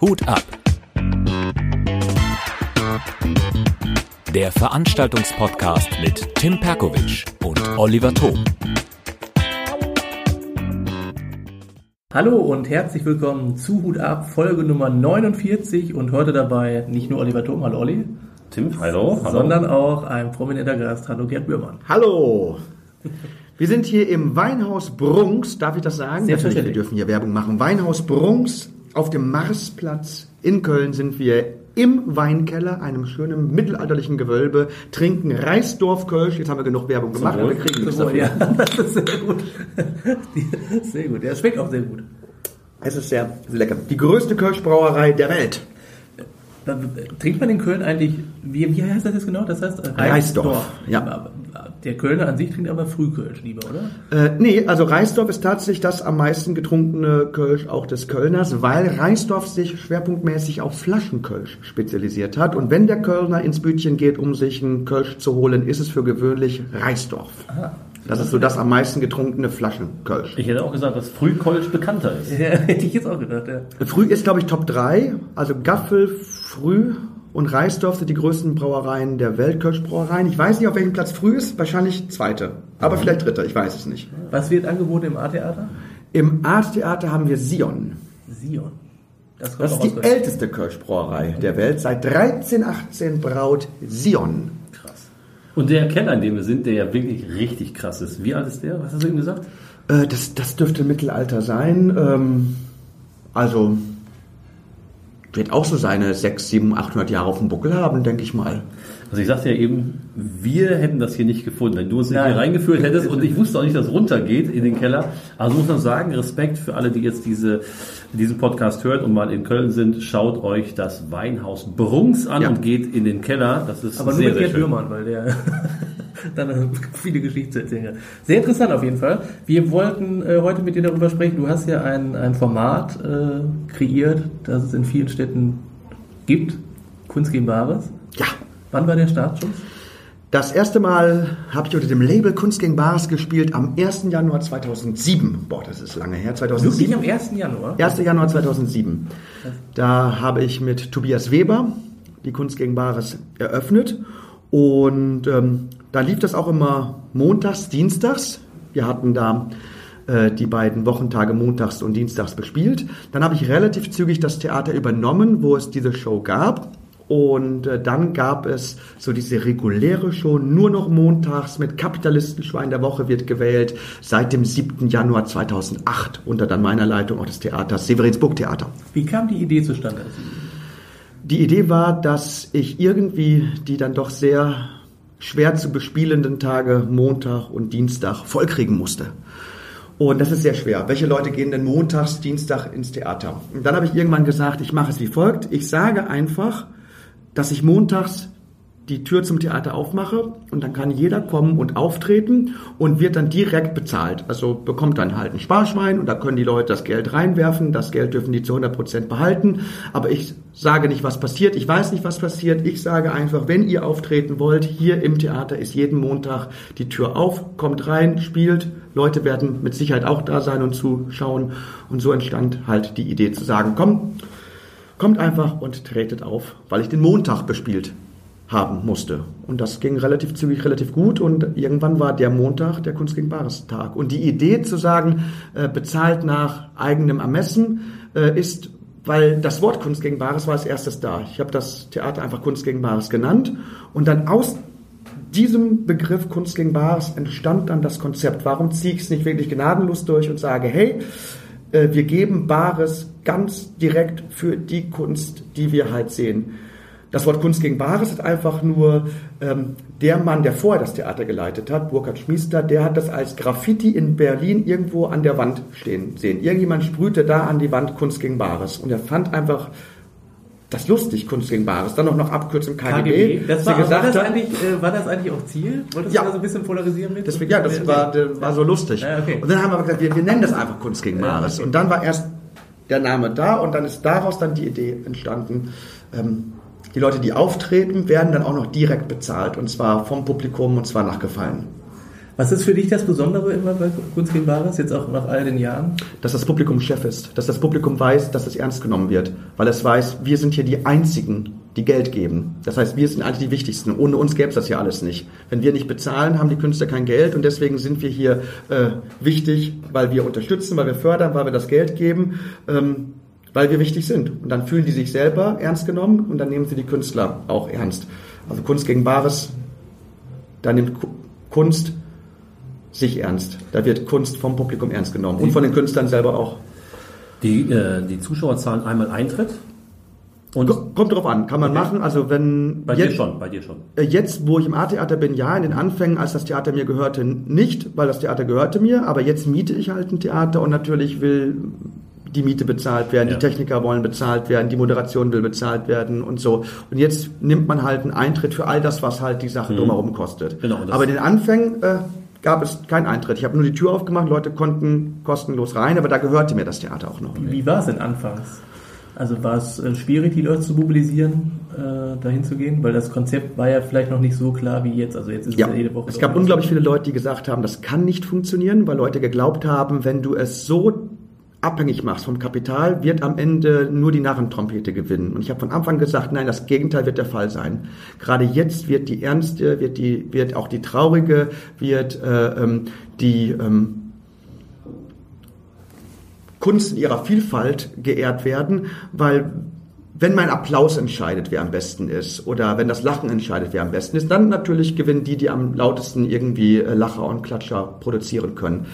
Hut ab. Der Veranstaltungspodcast mit Tim Perkovic und Oliver Thom. Hallo und herzlich willkommen zu Hut ab, Folge Nummer 49 und heute dabei nicht nur Oliver Thom, hallo Olli, Tim, hallo. hallo. sondern auch ein prominenter Gast, hallo Gerd Bührmann. Hallo! Wir sind hier im Weinhaus Brunks, darf ich das sagen? Natürlich, wir dürfen hier Werbung machen. Weinhaus Brunks auf dem Marsplatz in Köln sind wir im Weinkeller, einem schönen mittelalterlichen Gewölbe, trinken Reisdorf-Kölsch. Jetzt haben wir genug Werbung gemacht, Wohl. wir kriegen nichts dafür. ja, das ist sehr gut. Sehr gut, es schmeckt auch sehr gut. Es ist sehr, sehr lecker. Die größte Kölschbrauerei der Welt. Trinkt man in Köln eigentlich, wie, wie heißt das jetzt genau? Das heißt äh, Reisdorf, ja. Aber, äh, Der Kölner an sich trinkt aber Frühkölsch lieber, oder? Äh, nee, also Reisdorf ist tatsächlich das am meisten getrunkene Kölsch auch des Kölners, weil Reisdorf sich schwerpunktmäßig auf Flaschenkölsch spezialisiert hat. Und wenn der Kölner ins Bütchen geht, um sich einen Kölsch zu holen, ist es für gewöhnlich Reisdorf. Das ist so das am meisten getrunkene Flaschenkölsch. Ich hätte auch gesagt, dass Frühkolsch bekannter ist. Ja, hätte ich jetzt auch gedacht, ja. Früh ist, glaube ich, Top 3. Also Gaffel, Früh und Reisdorf sind die größten Brauereien der Welt, Kölschbrauereien. Ich weiß nicht, auf welchem Platz Früh ist. Wahrscheinlich zweite. Aber vielleicht dritte. Ich weiß es nicht. Was wird angeboten im A-Theater? Im Arttheater haben wir Sion. Sion. Das, Das ist die älteste Kölschbrauerei der Welt. Seit 1318 braut Sion. Und der Keller, in dem wir sind, der ja wirklich richtig krass ist. Wie alt ist der? Was hast du ihm gesagt? Äh, das, das dürfte Mittelalter sein. Ähm, also wird auch so seine 6, 7, 800 Jahre auf dem Buckel haben, denke ich mal. Also ich sagte ja eben, wir hätten das hier nicht gefunden, wenn du uns nicht hier reingeführt hättest und ich wusste auch nicht, dass es runtergeht in den Keller. Also muss man sagen, Respekt für alle, die jetzt diese, diesen Podcast hören und mal in Köln sind, schaut euch das Weinhaus Brunks an Ja. und geht in den Keller. Das ist Aber nur sehr, mit sehr Gerd. Bührmann, weil der dann viele Geschichten zu erzählen hat. Sehr interessant auf jeden Fall. Wir wollten äh, heute mit dir darüber sprechen. Du hast ja ein, ein Format äh, kreiert, das es in vielen Städten gibt. Kunst gegen Bares. Ja. Wann war der Startschuss? Das erste Mal habe ich unter dem Label Kunst gegen Bares gespielt am 1. Januar 2007. Boah, das ist lange her. 2007. Wirklich am 1. Januar? 1. Januar 2007. Da habe ich mit Tobias Weber die Kunst gegen Bares eröffnet und ähm, da lief das auch immer montags, dienstags. Wir hatten da äh, die beiden Wochentage montags und dienstags bespielt. Dann habe ich relativ zügig das Theater übernommen, wo es diese Show gab. Und äh, dann gab es so diese reguläre Show nur noch montags mit Kapitalistenschwein der Woche wird gewählt seit dem 7. Januar 2008 unter dann meiner Leitung auch des Theaters Severinsburg Theater. Wie kam die Idee zustande? Die Idee war, dass ich irgendwie die dann doch sehr schwer zu bespielenden Tage Montag und Dienstag vollkriegen musste. Und das ist sehr schwer. Welche Leute gehen denn montags, Dienstag ins Theater? Und dann habe ich irgendwann gesagt, ich mache es wie folgt. Ich sage einfach, dass ich montags die Tür zum Theater aufmache und dann kann jeder kommen und auftreten und wird dann direkt bezahlt. Also bekommt dann halt ein Sparschwein und da können die Leute das Geld reinwerfen. Das Geld dürfen die zu 100 Prozent behalten. Aber ich sage nicht, was passiert. Ich weiß nicht, was passiert. Ich sage einfach, wenn ihr auftreten wollt, hier im Theater ist jeden Montag die Tür auf, kommt rein, spielt. Leute werden mit Sicherheit auch da sein und zuschauen. Und so entstand halt die Idee zu sagen, komm, kommt einfach und tretet auf, weil ich den Montag bespielt haben musste. Und das ging relativ zügig, relativ gut. Und irgendwann war der Montag der Kunst gegen Bares Tag. Und die Idee zu sagen, äh, bezahlt nach eigenem Ermessen, äh, ist, weil das Wort Kunst gegen Bares war als erstes da. Ich habe das Theater einfach Kunst gegen Bares genannt. Und dann aus diesem Begriff Kunst gegen Bares entstand dann das Konzept. Warum ziehe ich es nicht wirklich gnadenlos durch und sage, hey, wir geben Bares ganz direkt für die Kunst, die wir halt sehen. Das Wort Kunst gegen Bares hat einfach nur ähm, der Mann, der vorher das Theater geleitet hat, Burkhard Schmiester, der hat das als Graffiti in Berlin irgendwo an der Wand stehen sehen. Irgendjemand sprühte da an die Wand Kunst gegen Bares und er fand einfach das lustig, Kunst gegen Bares. Dann auch noch Abkürzung KGB. Das dass war, gesagt war, das eigentlich, äh, war das eigentlich auch Ziel? Wolltest Ja. du da so ein bisschen polarisieren mit? Deswegen, ja, das war, das war so lustig. Ja, okay. Und dann haben wir aber gesagt, wir, wir nennen das einfach Kunst gegen Ja, Bares. okay. Und dann war erst der Name da und dann ist daraus dann die Idee entstanden. Ähm, die Leute, die auftreten, werden dann auch noch direkt bezahlt und zwar vom Publikum und zwar nach Gefallen. Was ist für dich das Besondere immer bei Kunst gegen Bares, jetzt auch nach all den Jahren? Dass das Publikum Chef ist, dass das Publikum weiß, dass es ernst genommen wird, weil es weiß, wir sind hier die Einzigen, die Geld geben. Das heißt, wir sind eigentlich die Wichtigsten. Ohne uns gäbe es das ja alles nicht. Wenn wir nicht bezahlen, haben die Künstler kein Geld und deswegen sind wir hier äh, wichtig, weil wir unterstützen, weil wir fördern, weil wir das Geld geben. Ähm, weil wir wichtig sind. Und dann fühlen die sich selber ernst genommen und dann nehmen sie die Künstler auch ernst. Also Kunst gegen Bares, da nimmt Kunst sich ernst. Da wird Kunst vom Publikum ernst genommen und von den Künstlern selber auch. Die, äh, die Zuschauer zahlen einmal Eintritt. Und Kommt drauf an, kann man Okay. machen. Also wenn bei dir schon, bei dir schon. Äh, Jetzt, wo ich im A-Theater bin, ja, in den Anfängen, als das Theater mir gehörte, nicht, weil das Theater gehörte mir, aber jetzt miete ich halt ein Theater und natürlich will die Miete bezahlt werden, Ja. die Techniker wollen bezahlt werden, die Moderation will bezahlt werden und so. Und jetzt nimmt man halt einen Eintritt für all das, was halt die Sache drumherum kostet. Genau, aber in den Anfängen äh, gab es keinen Eintritt. Ich habe nur die Tür aufgemacht, Leute konnten kostenlos rein, aber da gehörte mir das Theater auch noch. Wie war es denn anfangs? Also war es äh, schwierig, die Leute zu mobilisieren, äh, dahin zu gehen? Weil das Konzept war ja vielleicht noch nicht so klar wie jetzt. Also jetzt ist Ja, es ja jede Woche. es gab unglaublich viele Leute, die gesagt haben, das kann nicht funktionieren, weil Leute geglaubt haben, wenn du es so abhängig machst vom Kapital, wird am Ende nur die Narrentrompete gewinnen. Und ich habe von Anfang gesagt, nein, das Gegenteil wird der Fall sein. Gerade jetzt wird die ernste, wird die, wird auch die traurige, wird äh, ähm, die ähm, Kunst in ihrer Vielfalt geehrt werden, weil wenn mein Applaus entscheidet, wer am besten ist, oder wenn das Lachen entscheidet, wer am besten ist, dann natürlich gewinnen die, die am lautesten irgendwie äh, Lacher und Klatscher produzieren können.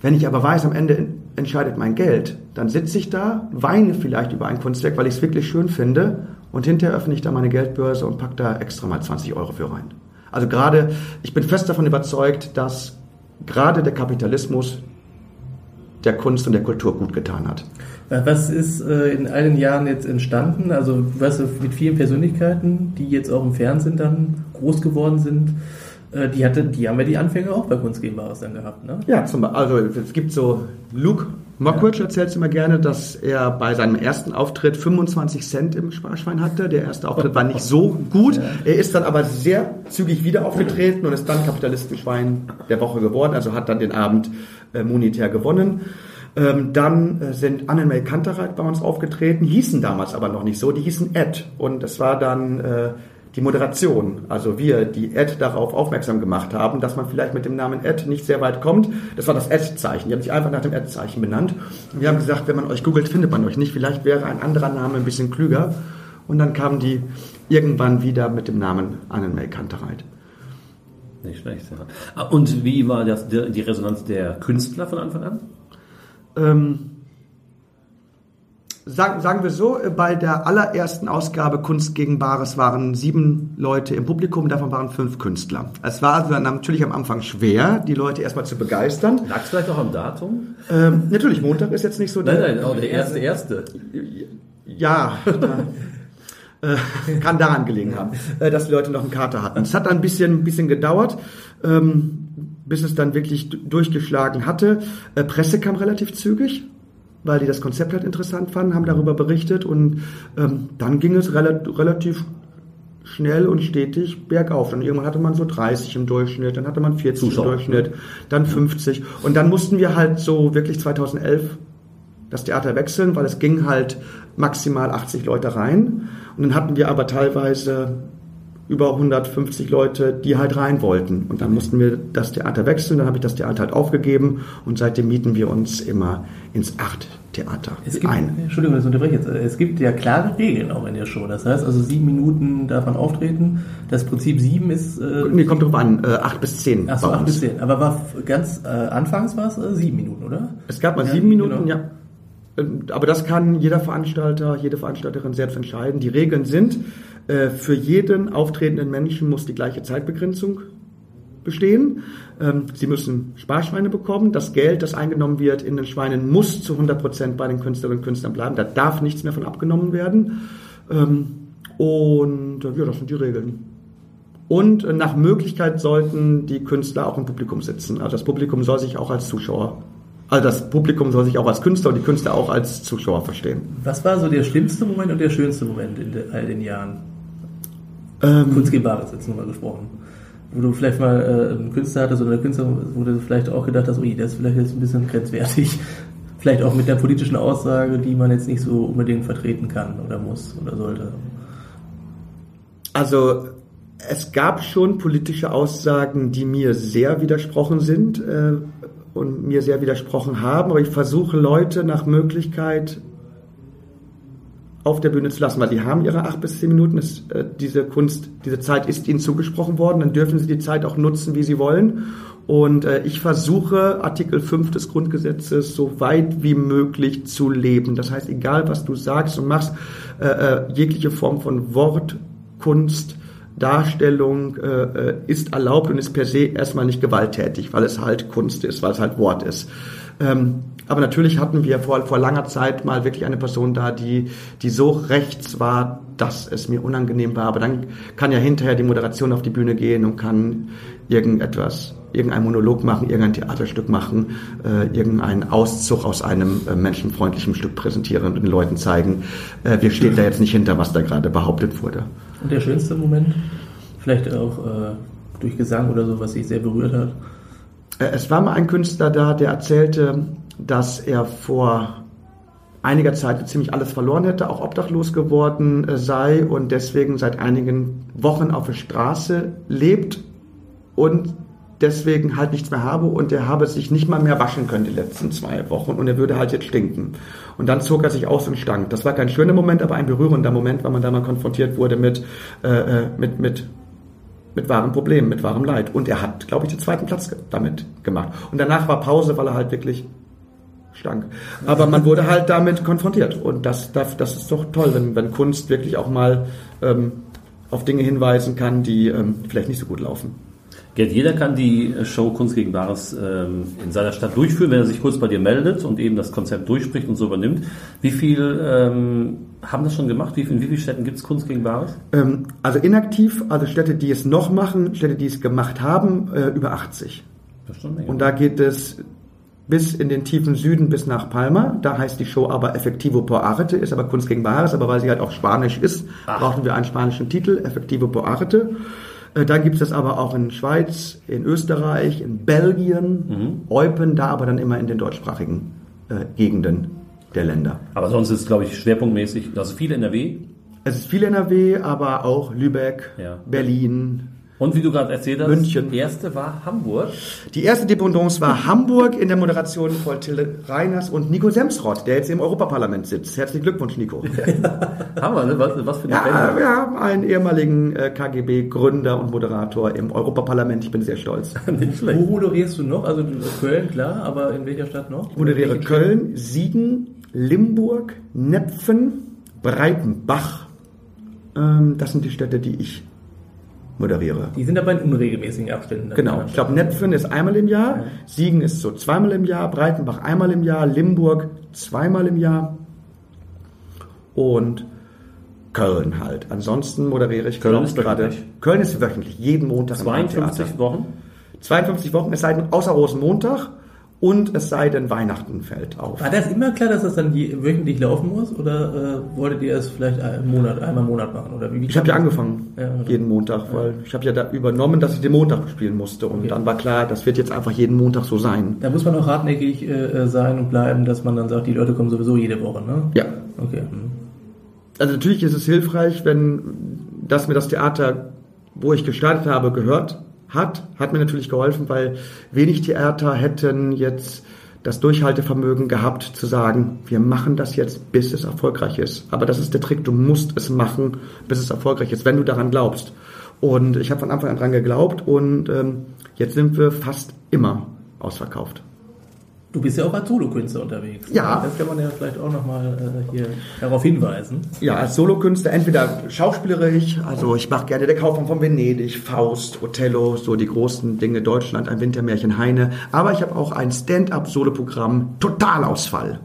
Wenn ich aber weiß, am Ende entscheidet mein Geld, dann sitze ich da, weine vielleicht über ein Kunstwerk, weil ich es wirklich schön finde, und hinterher öffne ich da meine Geldbörse und packe da extra mal 20 Euro für rein. Also gerade, ich bin fest davon überzeugt, dass gerade der Kapitalismus der Kunst und der Kultur gut getan hat. Was ist äh, in all den Jahren jetzt entstanden? Also du weißt, mit vielen Persönlichkeiten, die jetzt auch im Fernsehen dann groß geworden sind, äh, die, hatte, die haben ja die Anfänge auch bei Kunst gegen Bares dann gehabt, ne? Ja, zum, also es gibt so, Luke Mockridge erzählt immer gerne, dass er bei seinem ersten Auftritt 25 Cent im Sparschwein hatte. Der erste Auftritt war nicht so gut. Er ist dann aber sehr zügig wieder aufgetreten und ist dann Kapitalistenschwein der Woche geworden, also hat dann den Abend äh, monetär gewonnen. Ähm, dann äh, sind Annemarie Kantereit bei uns aufgetreten, hießen damals aber noch nicht so, die hießen Ed. Und das war dann äh, die Moderation, also wir, die Ed darauf aufmerksam gemacht haben, dass man vielleicht mit dem Namen Ed nicht sehr weit kommt. Das war das Ed-Zeichen. Die haben sich einfach nach dem Ed-Zeichen benannt. Und wir haben gesagt, wenn man euch googelt, findet man euch nicht. Vielleicht wäre ein anderer Name ein bisschen klüger. Und dann kamen die irgendwann wieder mit dem Namen Annemarie Kantereit. Nicht schlecht, ja. Ah, Und wie war das, die die Resonanz der Künstler von Anfang an? Ähm, sagen, sagen wir so, bei der allerersten Ausgabe Kunst gegen Bares waren sieben Leute im Publikum, davon waren fünf Künstler. Es war also natürlich am Anfang schwer, die Leute erstmal zu begeistern. Lag es vielleicht auch am Datum? Ähm, natürlich, Montag ist jetzt nicht so Nein, nein, oh, der erste, erste. Ja, äh, kann daran gelegen haben, äh, dass die Leute noch einen Kater hatten. Es hat dann ein bisschen, ein bisschen gedauert, ähm, bis es dann wirklich durchgeschlagen hatte. Äh, Presse kam relativ zügig, weil die das Konzept halt interessant fanden, haben darüber berichtet und ähm, dann ging es rela relativ schnell und stetig bergauf. Und irgendwann hatte man so 30 im Durchschnitt, dann hatte man 40 Zuschauer. im Durchschnitt, dann 50. Und dann mussten wir halt so wirklich 2011 das Theater wechseln, weil es ging halt maximal 80 Leute rein. Und dann hatten wir aber teilweise über 150 Leute, die halt rein wollten. Und dann mussten wir das Theater wechseln, dann habe ich das Theater halt aufgegeben und seitdem mieten wir uns immer ins Acht-Theater Es gibt, ein. Entschuldigung, das unterbreche ich jetzt. Es gibt ja klare Regeln auch in der Show. Das heißt, also sieben Minuten darf man auftreten. Das Prinzip sieben ist. Äh, Nee, kommt drauf an, äh, acht bis zehn Achso, bei acht bis zehn. Aber war ganz äh, anfangs war es äh, sieben Minuten, oder? Es gab mal Ja, sieben Minuten, genau. ja. Ähm, Aber das kann jeder Veranstalter, jede Veranstalterin selbst entscheiden. Die Regeln sind, äh, für jeden auftretenden Menschen muss die gleiche Zeitbegrenzung bestehen. Ähm, Sie müssen Sparschweine bekommen. Das Geld, das eingenommen wird in den Schweinen, muss zu 100 Prozent bei den Künstlerinnen und Künstlern bleiben. Da darf nichts mehr von abgenommen werden. Ähm, Und äh, ja, das sind die Regeln. Und äh, nach Möglichkeit sollten die Künstler auch im Publikum sitzen. Also das Publikum soll sich auch als Zuschauer, also das Publikum soll sich auch als Künstler und die Künstler auch als Zuschauer verstehen. Was war so der schlimmste Moment und der schönste Moment in all den Jahren? Ähm, gegen Bares jetzt nur mal gesprochen. wo du vielleicht mal äh, einen Künstler hattest oder eine Künstlerin, wo du vielleicht auch gedacht hast, ui, das ist vielleicht jetzt ein bisschen grenzwertig. Vielleicht auch mit der politischen Aussage, die man jetzt nicht so unbedingt vertreten kann oder muss oder sollte. Also es gab schon politische Aussagen, die mir sehr widersprochen sind äh, und mir sehr widersprochen haben, aber ich versuche Leute nach Möglichkeit auf der Bühne zu lassen, weil die haben ihre acht bis zehn Minuten. Das, äh, diese Kunst, diese Zeit ist ihnen zugesprochen worden. Dann dürfen sie die Zeit auch nutzen, wie sie wollen. Und äh, ich versuche, Artikel 5 des Grundgesetzes so weit wie möglich zu leben. Das heißt, egal was du sagst und machst, äh, äh, jegliche Form von Wort, Kunst, Darstellung äh, äh, ist erlaubt und ist per se erstmal nicht gewalttätig, weil es halt Kunst ist, weil es halt Wort ist. Ähm, aber natürlich hatten wir vor, vor langer Zeit mal wirklich eine Person da, die, die so rechts war, dass es mir unangenehm war. Aber dann kann ja hinterher die Moderation auf die Bühne gehen und kann irgendetwas, irgendein Monolog machen, irgendein Theaterstück machen, äh, irgendeinen Auszug aus einem äh, menschenfreundlichen Stück präsentieren und den Leuten zeigen, äh, wir stehen da jetzt nicht hinter, was da gerade behauptet wurde. Und der schönste Moment? Vielleicht auch äh, durch Gesang oder so, was sich sehr berührt hat? Äh, es war mal ein Künstler da, der erzählte, dass er vor einiger Zeit ziemlich alles verloren hätte, auch obdachlos geworden äh, sei und deswegen seit einigen Wochen auf der Straße lebt und deswegen halt nichts mehr habe und er habe sich nicht mal mehr waschen können die letzten zwei Wochen und er würde halt jetzt stinken. Und dann zog er sich aus und stank. Das war kein schöner Moment, aber ein berührender Moment, weil man da mal konfrontiert wurde mit, äh, äh mit, mit, mit wahren Problemen, mit wahrem Leid. Und er hat, glaube ich, den zweiten Platz damit gemacht. Und danach war Pause, weil er halt wirklich stank. Aber man wurde halt damit konfrontiert. Und das, das, das ist doch toll, wenn, wenn Kunst wirklich auch mal ähm, auf Dinge hinweisen kann, die ähm, vielleicht nicht so gut laufen. Gerd, jeder kann die Show Kunst gegen Bares ähm, in seiner Stadt durchführen, wenn er sich kurz bei dir meldet und eben das Konzept durchspricht und so übernimmt. Wie viel ähm, haben das schon gemacht? Wie, in wie vielen Städten gibt es Kunst gegen Bares? Ähm, also inaktiv, also Städte, die es noch machen, Städte, die es gemacht haben, äh, über 80. Das ist schon mega. Und da geht es bis in den tiefen Süden, bis nach Palma. Da heißt die Show aber Effectivo por Arte, ist aber Kunst gegen Bares, aber weil sie halt auch Spanisch ist, Ach. brauchen wir einen spanischen Titel, Effectivo por Arte. Äh, dann gibt es das aber auch in Schweiz, in Österreich, in Belgien, mhm. Eupen, da aber dann immer in den deutschsprachigen äh, Gegenden der Länder. Aber sonst ist es, glaube ich, schwerpunktmäßig, also viel NRW. Es ist viel NRW, aber auch Lübeck, ja. Berlin, und wie du gerade erzählt hast, München. die erste war Hamburg. Die erste Dependance war Hamburg in der Moderation von Till Reiners und Nico Semsrott, der jetzt im Europaparlament sitzt. Herzlichen Glückwunsch, Nico. Hammer, ne? Was, was für eine ja, Band. Wir haben einen ehemaligen äh, KGB-Gründer und Moderator im Europaparlament. Ich bin sehr stolz. Wo moderierst du noch? Also Köln, klar, aber in welcher Stadt noch? Ich moderiere Köln, Siegen, Limburg, Nepfen, Breitenbach. Ähm, das sind die Städte, die ich moderiere. Die sind aber in unregelmäßigen Abständen. Genau. Ich glaube, Nepfen ist einmal im Jahr, ja. Siegen ist so zweimal im Jahr, Breitenbach einmal im Jahr, Limburg zweimal im Jahr und Köln halt. Ansonsten moderiere ich Köln ist gerade. Köln ist wöchentlich, jeden Montag. 52 Wochen? 52 Wochen, es sei denn, außer Rosenmontag und es sei denn, Weihnachten fällt auf. War das immer klar, dass das dann wöchentlich laufen muss oder äh, wolltet ihr es vielleicht einen Monat, einmal im Monat machen? Oder wie, wie ich habe ja angefangen, ja, jeden Montag, ja. weil ich habe ja da übernommen, dass ich den Montag spielen musste und okay. dann war klar, das wird jetzt einfach jeden Montag so sein. Da muss man auch hartnäckig äh, sein und bleiben, dass man dann sagt, die Leute kommen sowieso jede Woche, ne? Ja. Okay. Mhm. Also natürlich ist es hilfreich, wenn das mir das Theater, wo ich gestartet habe, gehört hat, hat mir natürlich geholfen, weil wenig Theater hätten jetzt das Durchhaltevermögen gehabt zu sagen, wir machen das jetzt, bis es erfolgreich ist. Aber das ist der Trick, du musst es machen, bis es erfolgreich ist, wenn du daran glaubst. Und ich habe von Anfang an dran geglaubt und ähm, jetzt sind wir fast immer ausverkauft. Du bist ja auch als Solokünstler unterwegs. Ja. Das kann man ja vielleicht auch nochmal äh, hier darauf hinweisen. Ja, als Solokünstler entweder schauspielerisch, also ich mache gerne der Kaufmann von Venedig, Faust, Othello, so die großen Dinge Deutschland, ein Wintermärchen Heine. Aber ich habe auch ein Stand-up-Soloprogramm Totalausfall.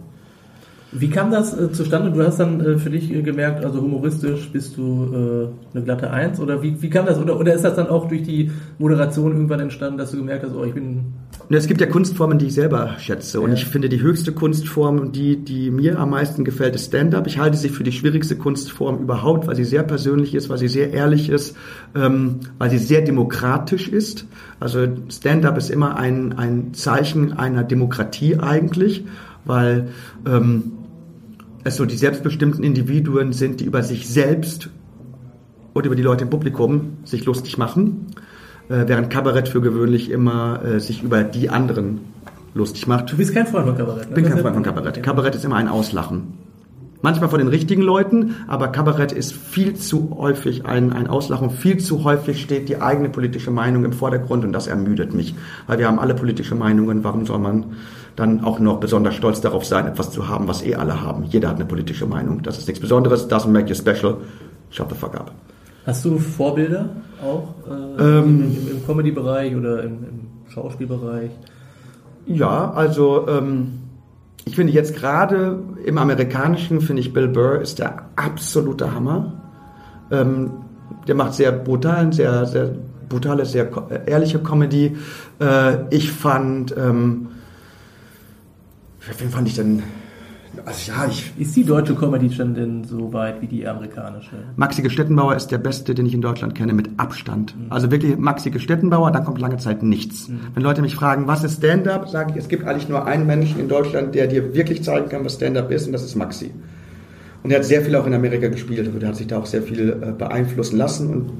Wie kam das äh, zustande? Du hast dann äh, für dich äh, gemerkt, also humoristisch bist du äh, eine glatte Eins oder wie, wie kam das? Oder, oder ist das dann auch durch die Moderation irgendwann entstanden, dass du gemerkt hast, oh, ich bin. Es gibt ja Kunstformen, die ich selber schätze. Und Ja. ich finde, die höchste Kunstform, die, die mir am meisten gefällt, ist Stand-up. Ich halte sie für die schwierigste Kunstform überhaupt, weil sie sehr persönlich ist, weil sie sehr ehrlich ist, ähm, weil sie sehr demokratisch ist. Also Stand-up ist immer ein, ein Zeichen einer Demokratie eigentlich, weil ähm, es so die selbstbestimmten Individuen sind, die über sich selbst und über die Leute im Publikum sich lustig machen, äh, während Kabarett für gewöhnlich immer äh, sich über die anderen lustig macht. Du bist kein Freund von Kabarett. ne? Ich bin Das kein ist Freund von Kabarett. Kabarett ist immer ein Auslachen. Manchmal von den richtigen Leuten, aber Kabarett ist viel zu häufig ein, ein Auslachen. Viel zu häufig steht die eigene politische Meinung im Vordergrund und das ermüdet mich. Weil wir haben alle politische Meinungen. Warum soll man dann auch noch besonders stolz darauf sein, etwas zu haben, was eh alle haben? Jeder hat eine politische Meinung. Das ist nichts Besonderes. Doesn't make you special. Shut the fuck up. Hast du Vorbilder auch äh, Ähm. im, im Comedy-Bereich oder im, im Schauspielbereich? Ja, also ähm, ich finde jetzt gerade im Amerikanischen finde ich Bill Burr ist der absolute Hammer. Ähm, der macht sehr brutalen, sehr sehr brutale, sehr äh, ehrliche Comedy. Äh, ich fand, ähm, wen fand ich denn? Also ja, ich Ist die deutsche Comedy schon denn so weit wie die amerikanische? Maxi Gestettenbauer ist der beste, den ich in Deutschland kenne, mit Abstand. Also wirklich Maxi Gestettenbauer, dann kommt lange Zeit nichts. Wenn Leute mich fragen, was ist Stand-up, sage ich, es gibt eigentlich nur einen Menschen in Deutschland, der dir wirklich zeigen kann, was Stand-up ist, und das ist Maxi. Und er hat sehr viel auch in Amerika gespielt, also der hat sich da auch sehr viel äh, beeinflussen lassen und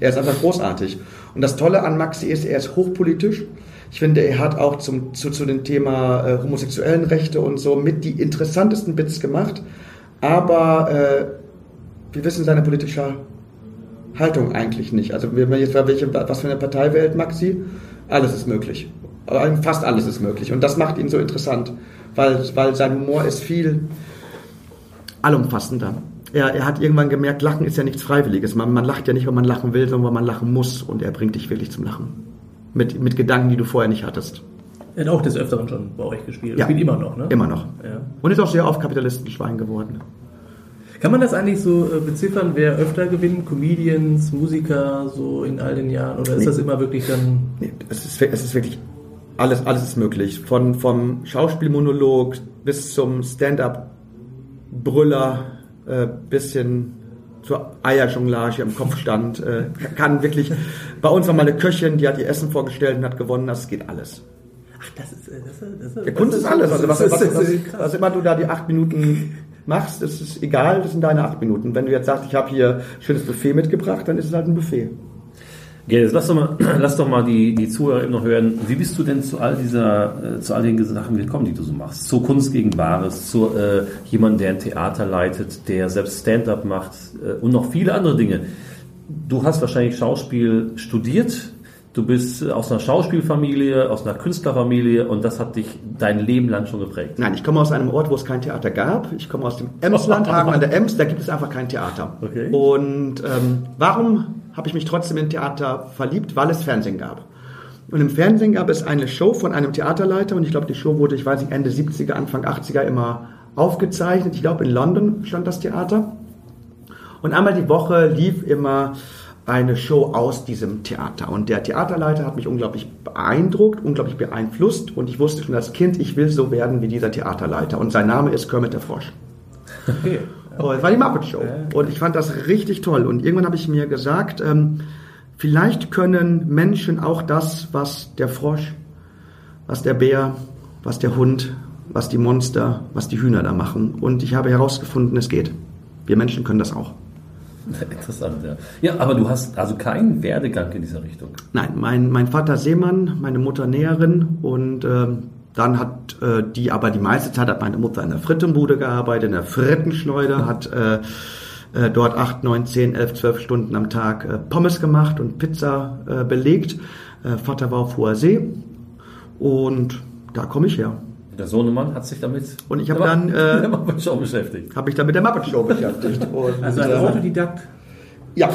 er ist einfach großartig. Und das Tolle an Maxi ist, er ist hochpolitisch. Ich finde, er hat auch zum, zu, zu dem Thema äh, homosexuellen Rechte und so mit die interessantesten Bits gemacht. Aber äh, wir wissen seine politische Haltung eigentlich nicht. Also wenn man jetzt welche, was für eine Partei wählt Maxi, alles ist möglich. Aber Fast alles ist möglich. Und das macht ihn so interessant, weil, weil sein Humor ist viel allumfassender. Er, er hat irgendwann gemerkt, Lachen ist ja nichts Freiwilliges. Man, man lacht ja nicht, weil man lachen will, sondern weil man lachen muss. Und er bringt dich wirklich zum Lachen. Mit, mit Gedanken, die du vorher nicht hattest. Er hat auch des Öfteren schon bei euch gespielt. Ja. Spielt immer noch, ne? Immer noch. Ja. Und ist auch sehr auf Kapitalistenschwein geworden. Kann man das eigentlich so äh, beziffern, wer öfter gewinnt? Comedians, Musiker, so in all den Jahren? Oder ist Nee. das immer wirklich dann. Nee, es ist, es ist wirklich alles, alles ist möglich. Von, vom Schauspielmonolog bis zum Stand-up-Brüller, äh, bis hin zur Eierjonglage im Kopfstand. Äh, kann wirklich, bei uns war mal eine Köchin, die hat ihr Essen vorgestellt und hat gewonnen. Das geht alles. Ach, das ist. äh, Das ist, das ist Der Kunst ist alles. Also was, was, was, was immer du da die acht Minuten machst, das ist egal, das sind deine acht Minuten. Wenn du jetzt sagst, ich habe hier schönes Buffet mitgebracht, dann ist es halt ein Buffet. Gerd, jetzt lass doch mal, lass doch mal die, die Zuhörer eben noch hören. Wie bist du denn zu all dieser, äh, zu all den Sachen gekommen, die du so machst? Zur Kunst gegen Wahres, zu äh, jemandem, der ein Theater leitet, der selbst Stand-up macht äh, und noch viele andere Dinge. Du hast wahrscheinlich Schauspiel studiert. Du bist äh, aus einer Schauspielfamilie, aus einer Künstlerfamilie und das hat dich dein Leben lang schon geprägt. Nein, ich komme aus einem Ort, wo es kein Theater gab. Ich komme aus dem Emsland, Hagen an der Ems, da gibt es einfach kein Theater. Okay. Und ähm, warum habe ich mich trotzdem in Theater verliebt? Weil es Fernsehen gab. Und im Fernsehen gab es eine Show von einem Theaterleiter und ich glaube, die Show wurde, ich weiß nicht, Ende 70er, Anfang 80er immer aufgezeichnet. Ich glaube, in London stand das Theater. Und einmal die Woche lief immer eine Show aus diesem Theater. Und der Theaterleiter hat mich unglaublich beeindruckt, unglaublich beeinflusst. Und ich wusste schon als Kind, ich will so werden wie dieser Theaterleiter. Und sein Name ist Kermit der Frosch. Okay. Oh, es war die Muppet Show. Und ich fand das richtig toll. Und irgendwann habe ich mir gesagt, ähm, vielleicht können Menschen auch das, was der Frosch, was der Bär, was der Hund, was die Monster, was die Hühner da machen. Und ich habe herausgefunden, es geht. Wir Menschen können das auch. Interessant, ja. Ja, aber du hast also keinen Werdegang in dieser Richtung. Nein, mein, mein Vater Seemann, meine Mutter Näherin und ähm, dann hat äh, die aber die meiste Zeit hat meine Mutter in der Frittenbude gearbeitet, in der Frittenschleuder, hat äh, äh, dort acht, neun, zehn, elf, zwölf Stunden am Tag äh, Pommes gemacht und Pizza äh, belegt. Äh, Vater war auf hoher See und da komme ich her. Der Sohnemann hat sich damit Und ich habe dann, äh, der Muppet Show beschäftigt. Habe mich dann mit der Muppet Show beschäftigt. Und, Also ein äh, Autodidakt, ja,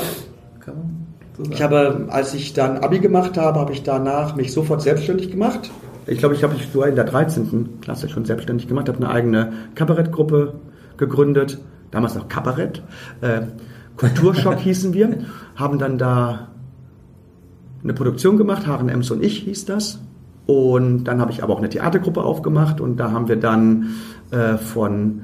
kann man so sagen. Ich habe, als ich dann Abi gemacht habe, habe ich danach mich sofort selbstständig gemacht ich glaube, ich habe mich sogar in der 13. Klasse schon selbstständig gemacht, habe eine eigene Kabarettgruppe gegründet, damals noch Kabarett. Äh, Kulturschock hießen wir, haben dann da eine Produktion gemacht, Haren Ems und ich hieß das. Und dann habe ich aber auch eine Theatergruppe aufgemacht und da haben wir dann äh, von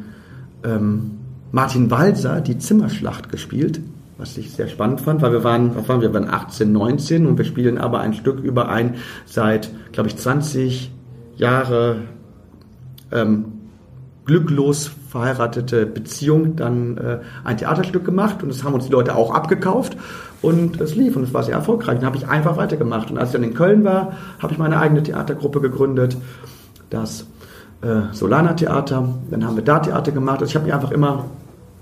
ähm, Martin Walser die Zimmerschlacht gespielt, was ich sehr spannend fand, weil wir waren, was waren wir, wir waren 18, 19 und wir spielen aber ein Stück über ein seit, glaube ich, 20 Jahre ähm, glücklos verheiratete Beziehung dann äh, ein Theaterstück gemacht und das haben uns die Leute auch abgekauft und es lief und es war sehr erfolgreich. Dann habe ich einfach weitergemacht und als ich dann in Köln war, habe ich meine eigene Theatergruppe gegründet, das äh, Solana Theater. Dann haben wir da Theater gemacht. Also ich habe mich einfach immer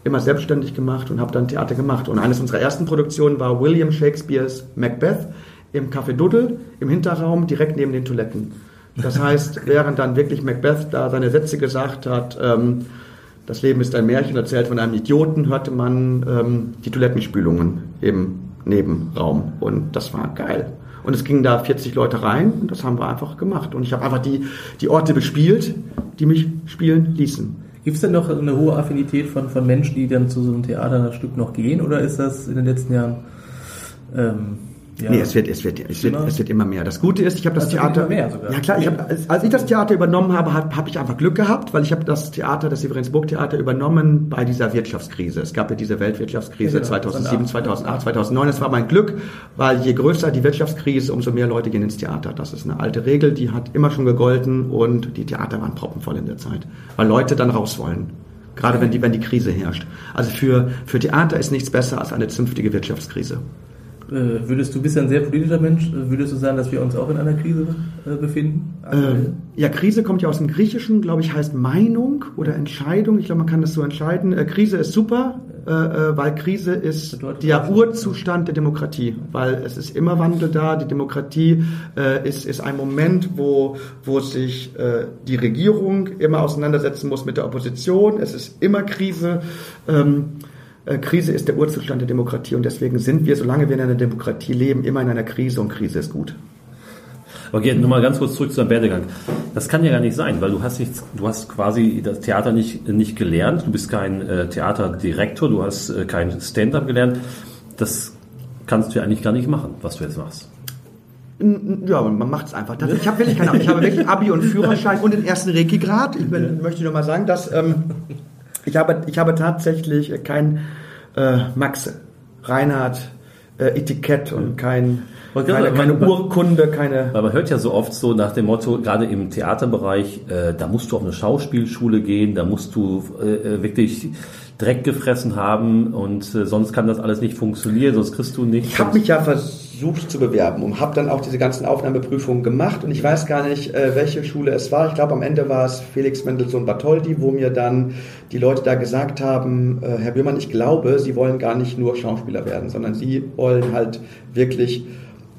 immer selbstständig gemacht und habe dann Theater gemacht. Und eines unserer ersten Produktionen war William Shakespeares Macbeth im Café Duddel im Hinterraum direkt neben den Toiletten. Das heißt, während dann wirklich Macbeth da seine Sätze gesagt hat, ähm, das Leben ist ein Märchen erzählt von einem Idioten, hörte man ähm, die Toilettenspülungen im Nebenraum. Und das war geil. Und es gingen da 40 Leute rein und das haben wir einfach gemacht. Und ich habe einfach die, die Orte bespielt, die mich spielen ließen. Gibt es denn noch eine hohe Affinität von, von Menschen, die dann zu so einem Theaterstück noch gehen? Oder ist das in den letzten Jahren ähm, ja. Nee, es wird, es wird, es wird, es wird immer mehr. Das Gute ist, ich habe das also Theater. Mehr sogar. Ja klar, ich hab, als ich das Theater übernommen habe, habe hab ich einfach Glück gehabt, weil ich habe das Theater, das Severinsburg Theater übernommen bei dieser Wirtschaftskrise. Es gab ja diese Weltwirtschaftskrise ja, genau. 2007, 2008, 2009. Das war mein Glück, weil je größer die Wirtschaftskrise, umso mehr Leute gehen ins Theater. Das ist eine alte Regel, die hat immer schon gegolten und die Theater waren proppenvoll in der Zeit, weil Leute dann raus wollen. Gerade wenn die, wenn die Krise herrscht. Also für, für Theater ist nichts besser als eine zünftige Wirtschaftskrise. Äh, würdest du bist ja ein sehr politischer Mensch, äh, würdest du sagen, dass wir uns auch in einer Krise äh, befinden? Ähm, ja, Krise kommt ja aus dem Griechischen, glaube ich, heißt Meinung oder Entscheidung. Ich glaube, man kann das so entscheiden. Krise ist super, weil Krise ist der Urzustand der Demokratie, weil es ist immer Wandel da. Die Demokratie ist, ist ein Moment, wo, wo sich die Regierung immer auseinandersetzen muss mit der Opposition. Es ist immer Krise. Ähm, äh, Krise ist der Urzustand der Demokratie und deswegen sind wir, solange wir in einer Demokratie leben, immer in einer Krise und Krise ist gut. Okay, nur mal ganz kurz zurück zu deinem Werdegang. Das kann ja gar nicht sein, weil du hast nichts, du hast quasi das Theater nicht, nicht gelernt, du bist kein äh, Theaterdirektor, du hast äh, kein Stand-up gelernt. Das kannst du ja eigentlich gar nicht machen, was du jetzt machst. Ja, man macht es einfach. Ich habe wirklich keine Ahnung. Ich habe wirklich Abi und Führerschein und den ersten Reiki-Grad. Ich möchte nur mal sagen, dass ähm, ich habe, ich habe tatsächlich kein äh, Max Reinhardt äh, Etikett und kein, keine, keine man, Urkunde, keine. Weil man hört ja so oft so nach dem Motto, gerade im Theaterbereich, äh, da musst du auf eine Schauspielschule gehen, da musst du äh, äh wirklich Dreck gefressen haben und äh, sonst kann das alles nicht funktionieren, sonst kriegst du nicht. Ich habe mich ja versucht zu bewerben und habe dann auch diese ganzen Aufnahmeprüfungen gemacht und ich weiß gar nicht, äh, welche Schule es war. Ich glaube, am Ende war es Felix Mendelssohn Bartholdy, wo mir dann die Leute da gesagt haben, äh, Herr Böhmann, ich glaube, Sie wollen gar nicht nur Schauspieler werden, sondern Sie wollen halt wirklich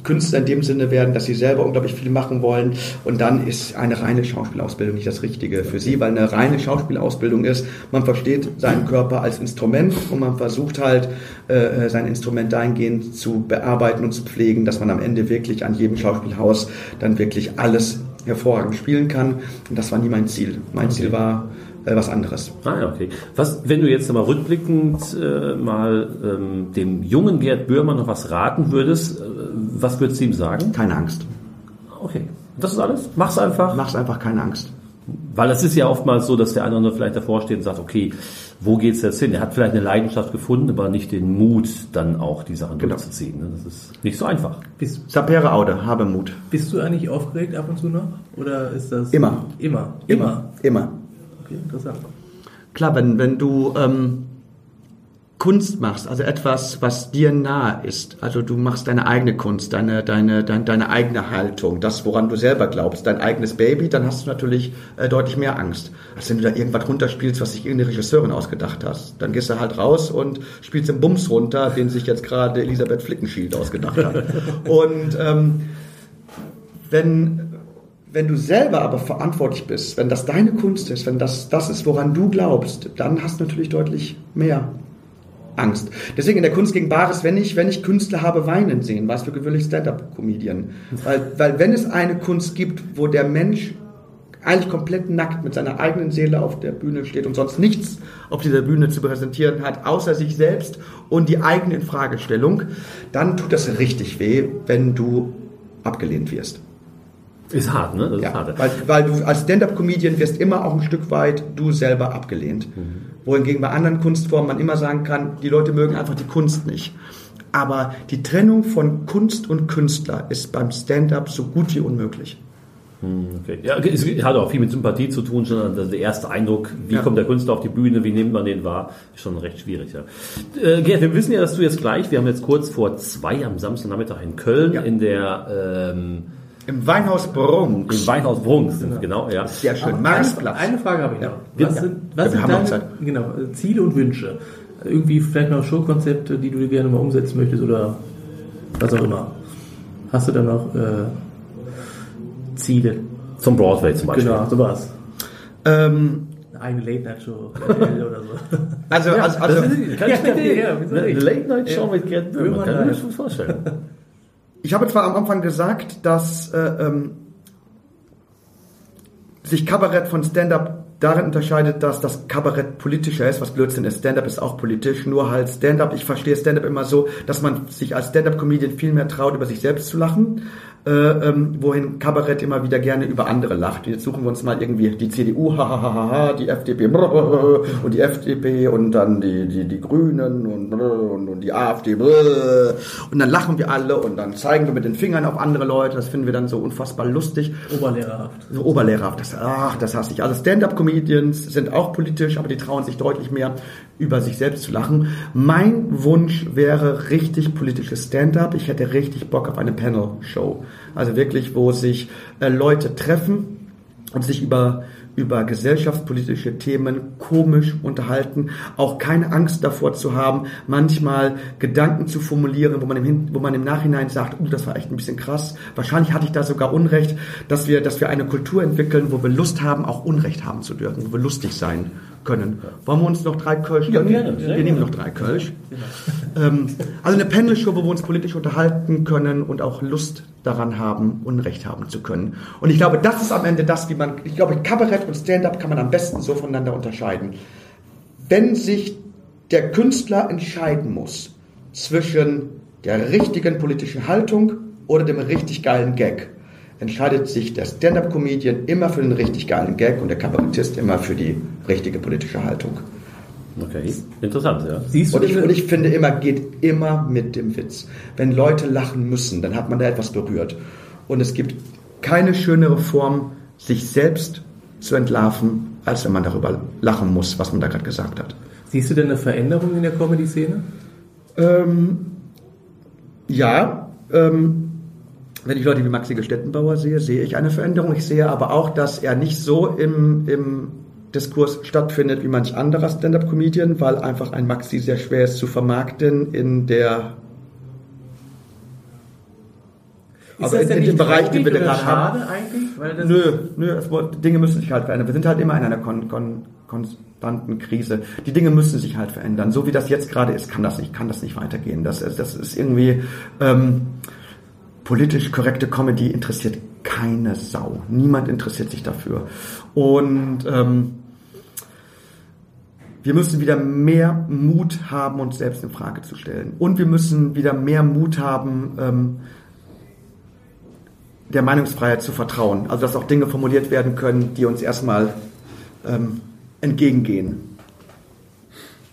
Künstler in dem Sinne werden, dass sie selber unglaublich viel machen wollen. Und dann ist eine reine Schauspielausbildung nicht das Richtige für sie, weil eine reine Schauspielausbildung ist, man versteht seinen Körper als Instrument und man versucht halt, äh, sein Instrument dahingehend zu bearbeiten und zu pflegen, dass man am Ende wirklich an jedem Schauspielhaus dann wirklich alles hervorragend spielen kann. Und das war nie mein Ziel. Mein. Ziel war, äh, was anderes. Ah ja, okay. Was, wenn du jetzt mal rückblickend äh, mal ähm, dem jungen Gerd Böhmer noch was raten würdest, äh, was würdest du ihm sagen? Keine Angst. Okay. Das ist alles? Mach's einfach? Mach's einfach, keine Angst. Weil es ist ja oftmals so, dass der eine oder andere vielleicht davor steht und sagt, okay, wo geht's jetzt hin? Er hat vielleicht eine Leidenschaft gefunden, aber nicht den Mut, dann auch die Sachen genau. durchzuziehen. Ne? Das ist nicht so einfach. Bist, Sapere Aude, habe Mut. Bist du eigentlich aufgeregt ab und zu noch? Oder ist das? Immer. Immer. Immer. Immer. Okay, interessant. Klar, wenn, wenn du ähm, Kunst machst, also etwas, was dir nahe ist, also du machst deine eigene Kunst, deine, deine, deine, deine eigene Haltung, das, woran du selber glaubst, dein eigenes Baby, dann hast du natürlich äh, deutlich mehr Angst, als wenn du da irgendwas runterspielst, was sich irgendeine Regisseurin ausgedacht hast. Dann gehst du halt raus und spielst den Bums runter, den sich jetzt gerade Elisabeth Flickenschild ausgedacht hat. und ähm, wenn wenn du selber aber verantwortlich bist, wenn das deine Kunst ist, wenn das das ist, woran du glaubst, dann hast du natürlich deutlich mehr Angst. Deswegen in der Kunst gegen Bares, wenn ich, wenn ich Künstler habe weinen sehen, was für gewöhnlich Stand-Up-Comedian. Weil, weil wenn es eine Kunst gibt, wo der Mensch eigentlich komplett nackt mit seiner eigenen Seele auf der Bühne steht und sonst nichts auf dieser Bühne zu präsentieren hat, außer sich selbst und die eigene Infragestellung, dann tut das richtig weh, wenn du abgelehnt wirst. Ist hart, ne? Das Ja, ist hart. weil, weil du als Stand-up-Comedian wirst immer auch ein Stück weit du selber abgelehnt. Wohingegen bei anderen Kunstformen man immer sagen kann, die Leute mögen einfach die Kunst nicht. Aber die Trennung von Kunst und Künstler ist beim Stand-up so gut wie unmöglich. Okay. Ja, es hat auch viel mit Sympathie zu tun, schon also der erste Eindruck, wie Ja. kommt der Künstler auf die Bühne, wie nimmt man den wahr, ist schon recht schwierig. Ja. Äh, Gerd, wir wissen ja, dass du jetzt gleich, wir haben jetzt kurz vor zwei am Samstagnachmittag in Köln Ja. in der ähm, Im Weinhaus Bronx. im Weinhaus Brunks, genau, ja. Sehr schön. Eine, Marktplatz. eine Frage habe ich noch. Ja. Was Ja. sind, was wir sind deine genau, Ziele und Wünsche? Irgendwie vielleicht noch Showkonzepte, die du dir gerne mal umsetzen möchtest oder was auch immer. Hast du da noch äh, Ziele? Zum Broadway zum Beispiel. Genau, sowas. Ähm, Eine eigene Late-Night-Show RTL oder so. also, also, also Ja, eine? Late Night Show mit Gerd Böhmer, kann ich mir schon vorstellen. Ich habe zwar am Anfang gesagt, dass äh, ähm, sich Kabarett von Stand-up darin unterscheidet, dass das Kabarett politischer ist, was Blödsinn ist. Stand-up ist auch politisch, nur halt Stand-up. Ich verstehe Stand-up immer so, dass man sich als Stand-up-Comedian viel mehr traut, über sich selbst zu lachen, äh, ähm, wohin Kabarett immer wieder gerne über andere lacht. Jetzt suchen wir uns mal irgendwie die CDU, hahaha, die FDP und die FDP und dann die, die, die Grünen und, und, und die AfD und dann lachen wir alle und dann zeigen wir mit den Fingern auf andere Leute. Das finden wir dann so unfassbar lustig. Oberlehrerhaft. So Oberlehrerhaft, das, ach, das hasse ich. Also Stand-up-Comedians sind auch politisch, aber die trauen sich deutlich mehr, über sich selbst zu lachen. Mein Wunsch wäre richtig politisches Stand-up. Ich hätte richtig Bock auf eine Panel-Show. Also wirklich, wo sich äh, Leute treffen und sich über über gesellschaftspolitische Themen komisch unterhalten, auch keine Angst davor zu haben, manchmal Gedanken zu formulieren, wo man im, Hin wo man im Nachhinein sagt, uh, das war echt ein bisschen krass. Wahrscheinlich hatte ich da sogar Unrecht, dass wir, dass wir eine Kultur entwickeln, wo wir Lust haben, auch Unrecht haben zu dürfen, wo wir lustig sein können. Wollen wir uns noch drei Kölsch Ja, gerne, Wir nehmen noch drei Kölsch. Ähm, also eine Panel-Show, wo wir uns politisch unterhalten können und auch Lust daran haben, Unrecht haben zu können. Und ich glaube, das ist am Ende das, wie man, ich glaube, Kabarett und Stand-up kann man am besten so voneinander unterscheiden. Wenn sich der Künstler entscheiden muss zwischen der richtigen politischen Haltung oder dem richtig geilen Gag, entscheidet sich der Stand-up-Comedian immer für den richtig geilen Gag und der Kabarettist immer für die richtige politische Haltung. Okay, interessant, ja. Siehst du Und ich, und ich finde immer, geht immer mit dem Witz. Wenn Leute lachen müssen, dann hat man da etwas berührt. Und es gibt keine schönere Form, sich selbst zu entlarven, als wenn man darüber lachen muss, was man da gerade gesagt hat. Siehst du denn eine Veränderung in der Comedy-Szene? Ähm, ja, ähm, wenn ich Leute wie Maxi Gestettenbauer sehe, sehe ich eine Veränderung. Ich sehe aber auch, dass er nicht so im, im Diskurs stattfindet wie manch anderer Stand-up-Comedian, weil einfach ein Maxi sehr schwer ist zu vermarkten in der Ist Aber in- in dem Bereich, den wir da gerade haben- schade eigentlich? Weil das Nö, nö, es, Dinge müssen sich halt verändern. Wir sind halt immer in einer kon, kon, konstanten Krise. Die Dinge müssen sich halt verändern. So wie das jetzt gerade ist, kann das nicht, kann das nicht weitergehen. Das, ist- das ist irgendwie ähm, politisch korrekte Comedy interessiert keine Sau. Niemand interessiert sich dafür. Und ähm, wir müssen wieder mehr Mut haben, uns selbst in Frage zu stellen. Und wir müssen wieder mehr Mut haben, ähm, der Meinungsfreiheit zu vertrauen. Also dass auch Dinge formuliert werden können, die uns erstmal ähm, entgegengehen.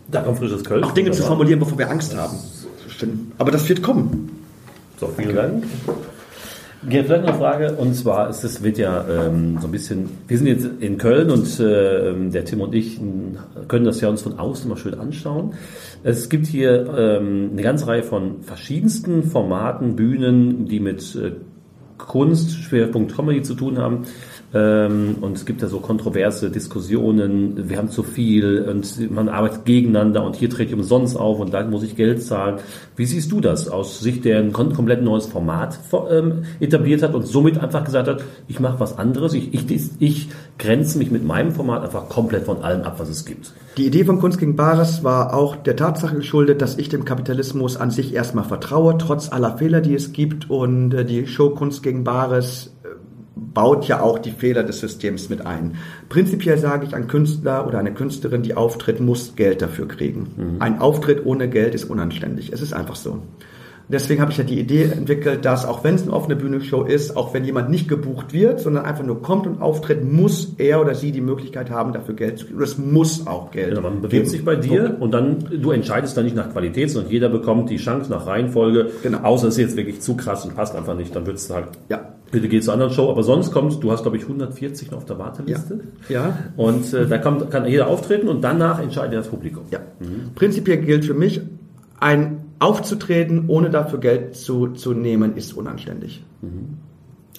Da kommt frisches Köln. Auch Dinge zu formulieren, bevor wir Angst haben. Aber das wird kommen. So, vielen Dank. Gerd, vielleicht noch eine Frage, und zwar ist es wird ja ähm, so ein bisschen, wir sind jetzt in Köln und äh, der Tim und ich können das ja uns von außen mal schön anschauen. Es gibt hier ähm, eine ganze Reihe von verschiedensten Formaten, Bühnen, die mit äh, Kunst, Schwerpunkt Comedy zu tun haben. Ähm, und es gibt ja so kontroverse Diskussionen, wir haben zu viel und man arbeitet gegeneinander und hier trete ich umsonst auf und da muss ich Geld zahlen. Wie siehst du das aus Sicht, der ein kom- komplett neues Format ähm, etabliert hat und somit einfach gesagt hat, ich mache was anderes, ich, ich, ich grenze mich mit meinem Format einfach komplett von allem ab, was es gibt. Die Idee von Kunst gegen Bares war auch der Tatsache geschuldet, dass ich dem Kapitalismus an sich erstmal vertraue, trotz aller Fehler, die es gibt. Und äh, die Show Kunst gegen Bares baut ja auch die Fehler des Systems mit ein. Prinzipiell sage ich, ein Künstler oder eine Künstlerin, die auftritt, muss Geld dafür kriegen. Ein Auftritt ohne Geld ist unanständig. Es ist einfach so. Deswegen habe ich ja die Idee entwickelt, dass auch wenn es eine offene Bühnenshow ist, auch wenn jemand nicht gebucht wird, sondern einfach nur kommt und auftritt, muss er oder sie die Möglichkeit haben, dafür Geld zu kriegen. Und es muss auch Geld Genau, man bewirbt geben. sich bei dir und dann, du entscheidest dann nicht nach Qualität, sondern jeder bekommt die Chance nach Reihenfolge. Genau. Außer es ist jetzt wirklich zu krass und passt einfach nicht, dann würdest du halt, Ja. bitte geh zur anderen Show. Aber sonst kommt, du hast glaube ich 140 noch auf der Warteliste. Ja. Und äh, da kommt, kann jeder auftreten und danach entscheidet das Publikum. Ja. Prinzipiell gilt für mich, ein aufzutreten, ohne dafür Geld zu, zu nehmen, ist unanständig.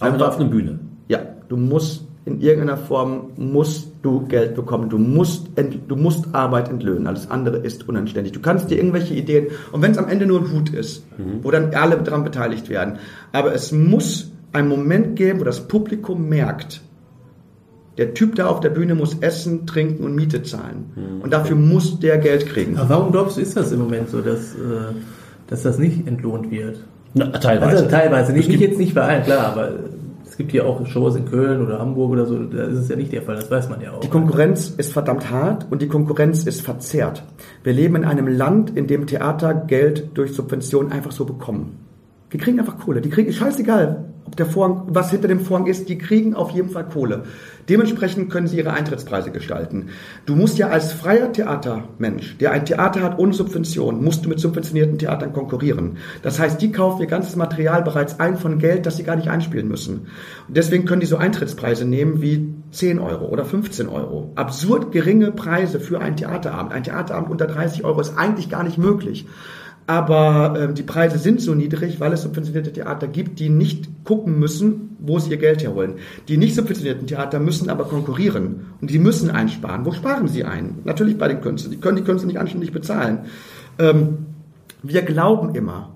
Aber Einfach- auf einer Bühne. Ja, du musst in irgendeiner Form musst du Geld bekommen. Du musst, ent, du musst Arbeit entlöhnen. Alles andere ist unanständig. Du kannst dir irgendwelche Ideen, und wenn es am Ende nur ein Hut ist, wo dann alle daran beteiligt werden, aber es muss einen Moment geben, wo das Publikum merkt, der Typ da auf der Bühne muss essen, trinken und Miete zahlen. Und dafür muss der Geld kriegen. Aber warum glaubst du, ist das im Moment so, dass, äh, dass das nicht entlohnt wird? Na, teilweise. Also teilweise, nicht, nicht jetzt nicht bei allen, klar, aber es gibt hier auch Shows in Köln oder Hamburg oder so, da ist es ja nicht der Fall, das weiß man ja auch. Die Konkurrenz ist verdammt hart und die Konkurrenz ist verzerrt. Wir leben in einem Land, in dem Theater Geld durch Subventionen einfach so bekommen. Die kriegen einfach Kohle. Die kriegen, scheißegal, ob der Vorhang, was hinter dem Vorhang ist, die kriegen auf jeden Fall Kohle. Dementsprechend können sie ihre Eintrittspreise gestalten. Du musst ja als freier Theatermensch, der ein Theater hat ohne Subvention, musst du mit subventionierten Theatern konkurrieren. Das heißt, die kaufen ihr ganzes Material bereits ein von Geld, das sie gar nicht einspielen müssen. Und deswegen können die so Eintrittspreise nehmen wie 10 Euro oder 15 Euro. Absurd geringe Preise für einen Theaterabend. Ein Theaterabend unter 30 Euro ist eigentlich gar nicht möglich. Aber ähm, die Preise sind so niedrig, weil es subventionierte Theater gibt, die nicht gucken müssen, wo sie ihr Geld herholen. Die nicht subventionierten Theater müssen aber konkurrieren und die müssen einsparen. Wo sparen sie ein? Natürlich bei den Künstlern. Die können die Künstler nicht anständig bezahlen. Ähm, wir glauben immer,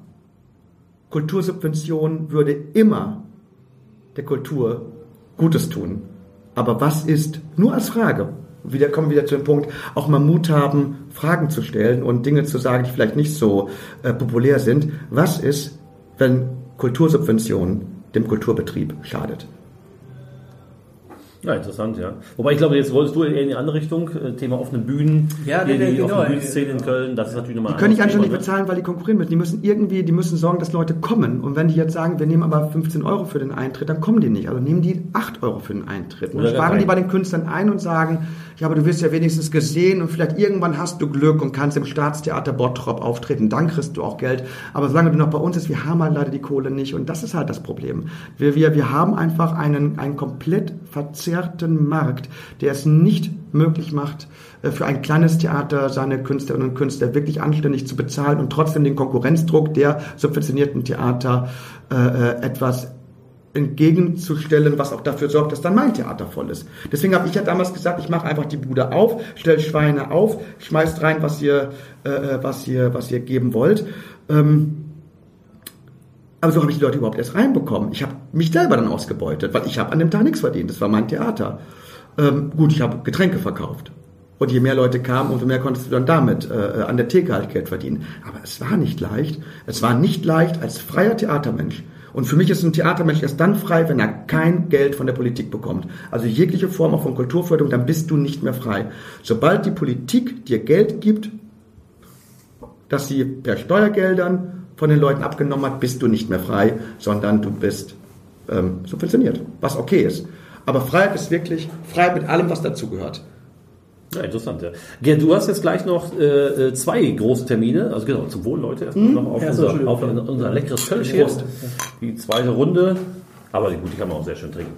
Kultursubvention würde immer der Kultur Gutes tun. Aber was ist, nur als Frage, wieder kommen wir wieder zu dem Punkt, auch mal Mut haben, Fragen zu stellen und Dinge zu sagen, die vielleicht nicht so äh, populär sind. Was ist, wenn Kultursubvention dem Kulturbetrieb schadet? Ja, interessant, ja. Wobei ich glaube, jetzt wolltest du eher in die andere Richtung, äh, Thema offene Bühnen, Ja, nee, die genau. offene Bühnenszene in Köln, das ist natürlich nochmal Die können nicht anständig bezahlen, weil die konkurrieren müssen. Die müssen irgendwie, die müssen sorgen, dass Leute kommen. Und wenn die jetzt sagen, wir nehmen aber 15 Euro für den Eintritt, dann kommen die nicht. Also nehmen die 8 Euro für den Eintritt. Und dann sparen die bei den Künstlern ein und sagen, ja, aber du wirst ja wenigstens gesehen und vielleicht irgendwann hast du Glück und kannst im Staatstheater Bottrop auftreten. Dann kriegst du auch Geld. Aber solange du noch bei uns bist, wir haben halt leider die Kohle nicht. Und das ist halt das Problem. Wir, wir, wir haben einfach einen, einen komplett verzerrten Markt, der es nicht möglich macht, äh, für ein kleines Theater seine Künstlerinnen und Künstler wirklich anständig zu bezahlen und trotzdem den Konkurrenzdruck der subventionierten Theater äh, äh, etwas entgegenzustellen, was auch dafür sorgt, dass dann mein Theater voll ist. Deswegen habe ich ja damals gesagt, ich mache einfach die Bude auf, stell Schweine auf, schmeißt rein, was ihr, äh, äh, was ihr, was ihr geben wollt. Ähm, aber so habe ich die Leute überhaupt erst reinbekommen. Ich habe mich selber dann ausgebeutet, weil ich habe an dem Tag nichts verdient. Das war mein Theater. Ähm, gut, ich habe Getränke verkauft. Und je mehr Leute kamen, umso mehr konntest du dann damit äh, an der Theke halt Geld verdienen. Aber es war nicht leicht. Es war nicht leicht als freier Theatermensch. Und für mich ist ein Theatermensch erst dann frei, wenn er kein Geld von der Politik bekommt. Also jegliche Form auch von Kulturförderung, dann bist du nicht mehr frei. Sobald die Politik dir Geld gibt, dass sie per Steuergeldern von den Leuten abgenommen hat, bist du nicht mehr frei, sondern du bist ähm, subventioniert, was okay ist. Aber Freiheit ist wirklich Freiheit mit allem, was dazugehört. Ja, interessant, ja. Gerd, du hast jetzt gleich noch äh, äh, zwei große Termine, also genau, zum Wohl, Leute, erstmal noch auf, Ja, so, unser, auf unser leckeres Kölsch hier. Prost. Die zweite Runde, aber gut, die kann man auch sehr schön trinken.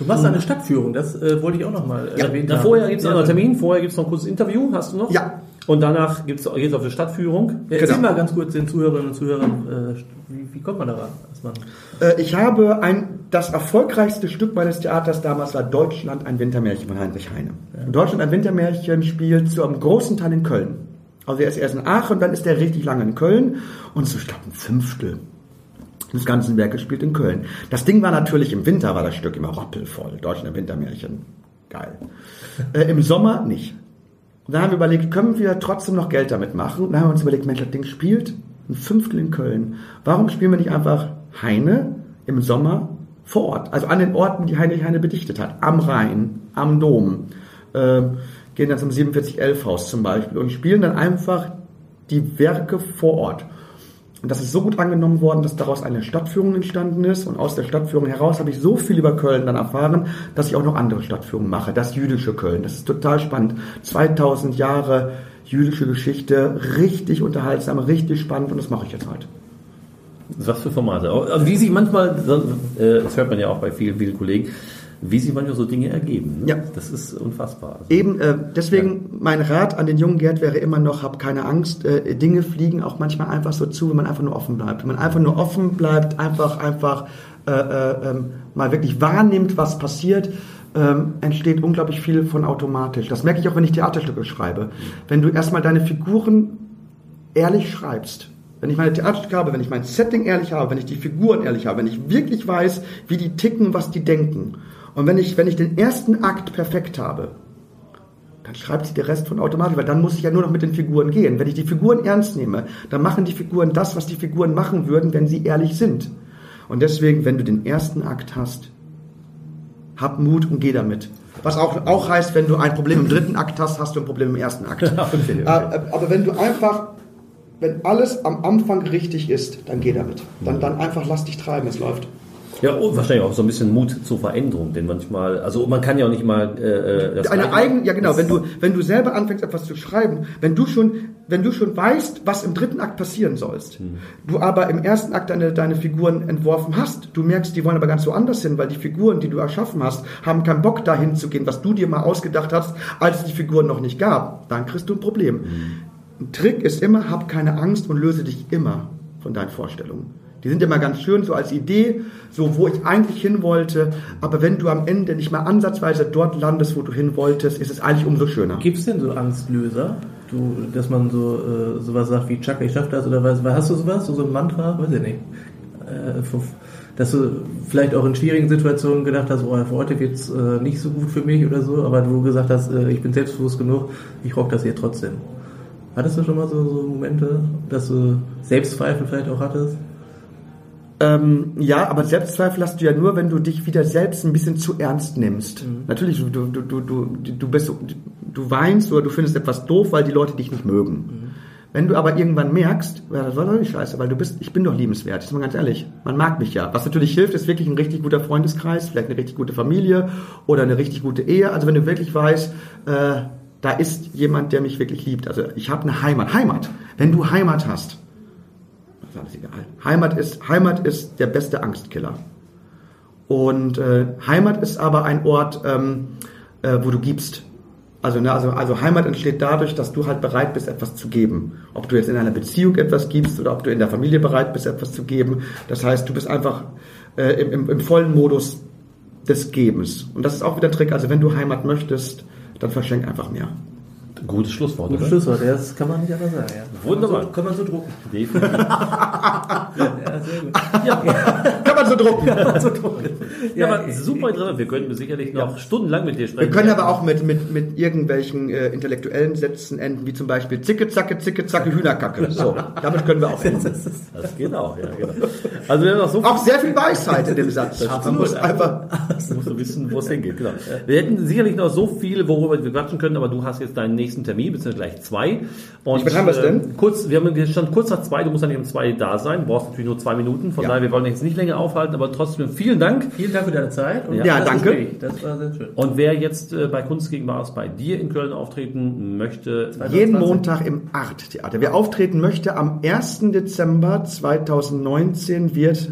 Du machst eine Stadtführung, das äh, wollte ich auch nochmal Ja, erwähnen. Na, vorher gibt es Ja, einen Termin, vorher gibt es noch ein kurzes Interview, hast du noch? Ja, Und danach gibt's geht's auf die Stadtführung. Ja, erzähl Genau. mal ganz kurz den Zuhörerinnen und Zuhörern, äh, wie, wie kommt man? Dass man Äh, ich habe ein, das erfolgreichste Stück meines Theaters damals war Deutschland ein Wintermärchen von Heinrich Heine. Und Deutschland ein Wintermärchen spielt zu einem großen Teil in Köln. Also er ist erst in Aachen, dann ist er richtig lange in Köln und so, ich glaube, ein Fünftel des ganzen Werkes spielt in Köln. Das Ding war natürlich im Winter, war das Stück immer rappelvoll. Deutschland ein Wintermärchen. Geil. äh, Im Sommer nicht. Und dann haben wir überlegt, können wir trotzdem noch Geld damit machen? Und dann haben wir uns überlegt, Mensch, das Ding spielt ein Fünftel in Köln. Warum spielen wir nicht einfach Heine im Sommer vor Ort? Also an den Orten, die Heinrich Heine bedichtet hat. Am Rhein, am Dom. Ähm, gehen dann zum 4711 Haus zum Beispiel und spielen dann einfach die Werke vor Ort. Und das ist so gut angenommen worden, dass daraus eine Stadtführung entstanden ist. Und aus der Stadtführung heraus habe ich so viel über Köln dann erfahren, dass ich auch noch andere Stadtführungen mache. Das jüdische Köln, das ist total spannend. 2000 Jahre jüdische Geschichte, richtig unterhaltsam, richtig spannend und das mache ich jetzt halt. Was für Formate. Also wie sich manchmal, äh, das hört man ja auch bei vielen, vielen Kollegen, wie sich manchmal so Dinge ergeben. Ne? Ja. Das ist unfassbar. Also, Eben, äh, deswegen mein Rat an den jungen Gerd wäre immer noch, hab keine Angst, äh, Dinge fliegen auch manchmal einfach so zu, wenn man einfach nur offen bleibt. Wenn man einfach nur offen bleibt, einfach, einfach äh, äh, ähm, mal wirklich wahrnimmt, was passiert, ähm, entsteht unglaublich viel von automatisch. Das merke ich auch, wenn ich Theaterstücke schreibe. Wenn du erstmal deine Figuren ehrlich schreibst, wenn ich meine Theaterstücke habe, wenn ich mein Setting ehrlich habe, wenn ich die Figuren ehrlich habe, wenn ich wirklich weiß, wie die ticken, was die denken. Und wenn ich, wenn ich den ersten Akt perfekt habe, dann schreibt sich der Rest von automatisch, weil dann muss ich ja nur noch mit den Figuren gehen. Wenn ich die Figuren ernst nehme, dann machen die Figuren das, was die Figuren machen würden, wenn sie ehrlich sind. Und deswegen, wenn du den ersten Akt hast, hab Mut und geh damit. Was auch, auch heißt, wenn du ein Problem im dritten Akt hast, hast du ein Problem im ersten Akt. Äh, Aber wenn du einfach, wenn alles am Anfang richtig ist, dann geh damit. Dann, dann einfach lass dich treiben, es läuft. Ja, und wahrscheinlich auch so ein bisschen Mut zur Veränderung, denn manchmal, also man kann ja auch nicht mal äh, das Eine Gleiche- eigen, ja genau, wenn du, wenn du selber anfängst etwas zu schreiben, wenn du schon, wenn du schon weißt, was im dritten Akt passieren sollst, du aber im ersten Akt deine, deine Figuren entworfen hast, du merkst, die wollen aber ganz woanders hin, weil die Figuren, die du erschaffen hast, haben keinen Bock dahin zu gehen, was du dir mal ausgedacht hast, als es die Figuren noch nicht gab, dann kriegst du ein Problem. Ein Trick ist immer, hab keine Angst und löse dich immer von deinen Vorstellungen. Die sind immer ganz schön so als Idee, so wo ich eigentlich hin wollte. Aber wenn du am Ende nicht mal ansatzweise dort landest, wo du hin wolltest, ist es eigentlich umso schöner. Gibt es denn so Angstlöser? Du, dass man so äh, sowas sagt wie Chuck, ich schaff das oder was? Hast du sowas? So, so ein Mantra? Weiß ich nicht. Äh, dass du vielleicht auch in schwierigen Situationen gedacht hast, oh, heute wird's äh, nicht so gut für mich oder so, aber du gesagt hast, äh, ich bin selbstbewusst genug, ich rock das hier trotzdem. Hattest du schon mal so, so Momente, dass du Selbstzweifel vielleicht auch hattest? Ähm, ja, aber Selbstzweifel hast du ja nur, wenn du dich wieder selbst ein bisschen zu ernst nimmst. Natürlich, du, du, du, du, du, bist, du weinst oder du findest etwas doof, weil die Leute dich nicht mögen. Wenn du aber irgendwann merkst, ja, das war doch nicht scheiße, weil du bist, ich bin doch liebenswert, ist mal ganz ehrlich. Man mag mich ja. Was natürlich hilft, ist wirklich ein richtig guter Freundeskreis, vielleicht eine richtig gute Familie oder eine richtig gute Ehe. Also wenn du wirklich weißt, äh, da ist jemand, der mich wirklich liebt. Also ich habe eine Heimat. Heimat. Wenn du Heimat hast, ist alles egal. Heimat ist, Heimat ist der beste Angstkiller. Und äh, Heimat ist aber ein Ort, ähm, äh, wo du gibst. Also, ne, also, also Heimat entsteht dadurch, dass du halt bereit bist, etwas zu geben. Ob du jetzt in einer Beziehung etwas gibst oder ob du in der Familie bereit bist, etwas zu geben. Das heißt, du bist einfach äh, im, im, im vollen Modus des Gebens. Und das ist auch wieder Trick. Also wenn du Heimat möchtest, dann verschenk einfach mehr. Gutes Schlusswort, Gutes oder? Schlusswort, ja, das kann man nicht anders sagen. Ja. Wunderbar. Kann man so, kann man so drucken. Definitiv. Ja, sehr gut. Kann man so drucken. Ja, aber Ja, super interessant. Wir könnten sicherlich noch stundenlang mit dir Wir sprechen. können aber auch mit, mit, mit irgendwelchen äh, intellektuellen Sätzen enden, wie zum Beispiel Zicke, Zacke, Zicke, Zacke, Hühnerkacke. So, damit können wir auch enden. Das geht auch, ja, genau. Also wir haben noch so Auch sehr viel Weisheit in dem Satz. Man muss einfach, Du musst du wissen, wo es hingeht. Genau. Wir hätten sicherlich noch so viel, worüber wir quatschen können, aber du hast jetzt deinen nächsten Termin, beziehungsweise gleich zwei. Und, Wie haben wir es denn? äh, Kurz, wir haben stand kurz nach zwei, du musst ja nicht um zwei da sein, du brauchst natürlich nur zwei Minuten, von Ja. daher, wir wollen jetzt nicht länger aufhalten, aber trotzdem vielen Dank. Vielen Dank für deine Zeit. Und Ja, das danke. Gespräch. Das war sehr schön. Und wer jetzt äh, bei Kunst gegen Bares bei dir in Köln auftreten möchte, jeden Montag im Art-Theater. Wer auftreten möchte, am 1. Dezember 2019 wird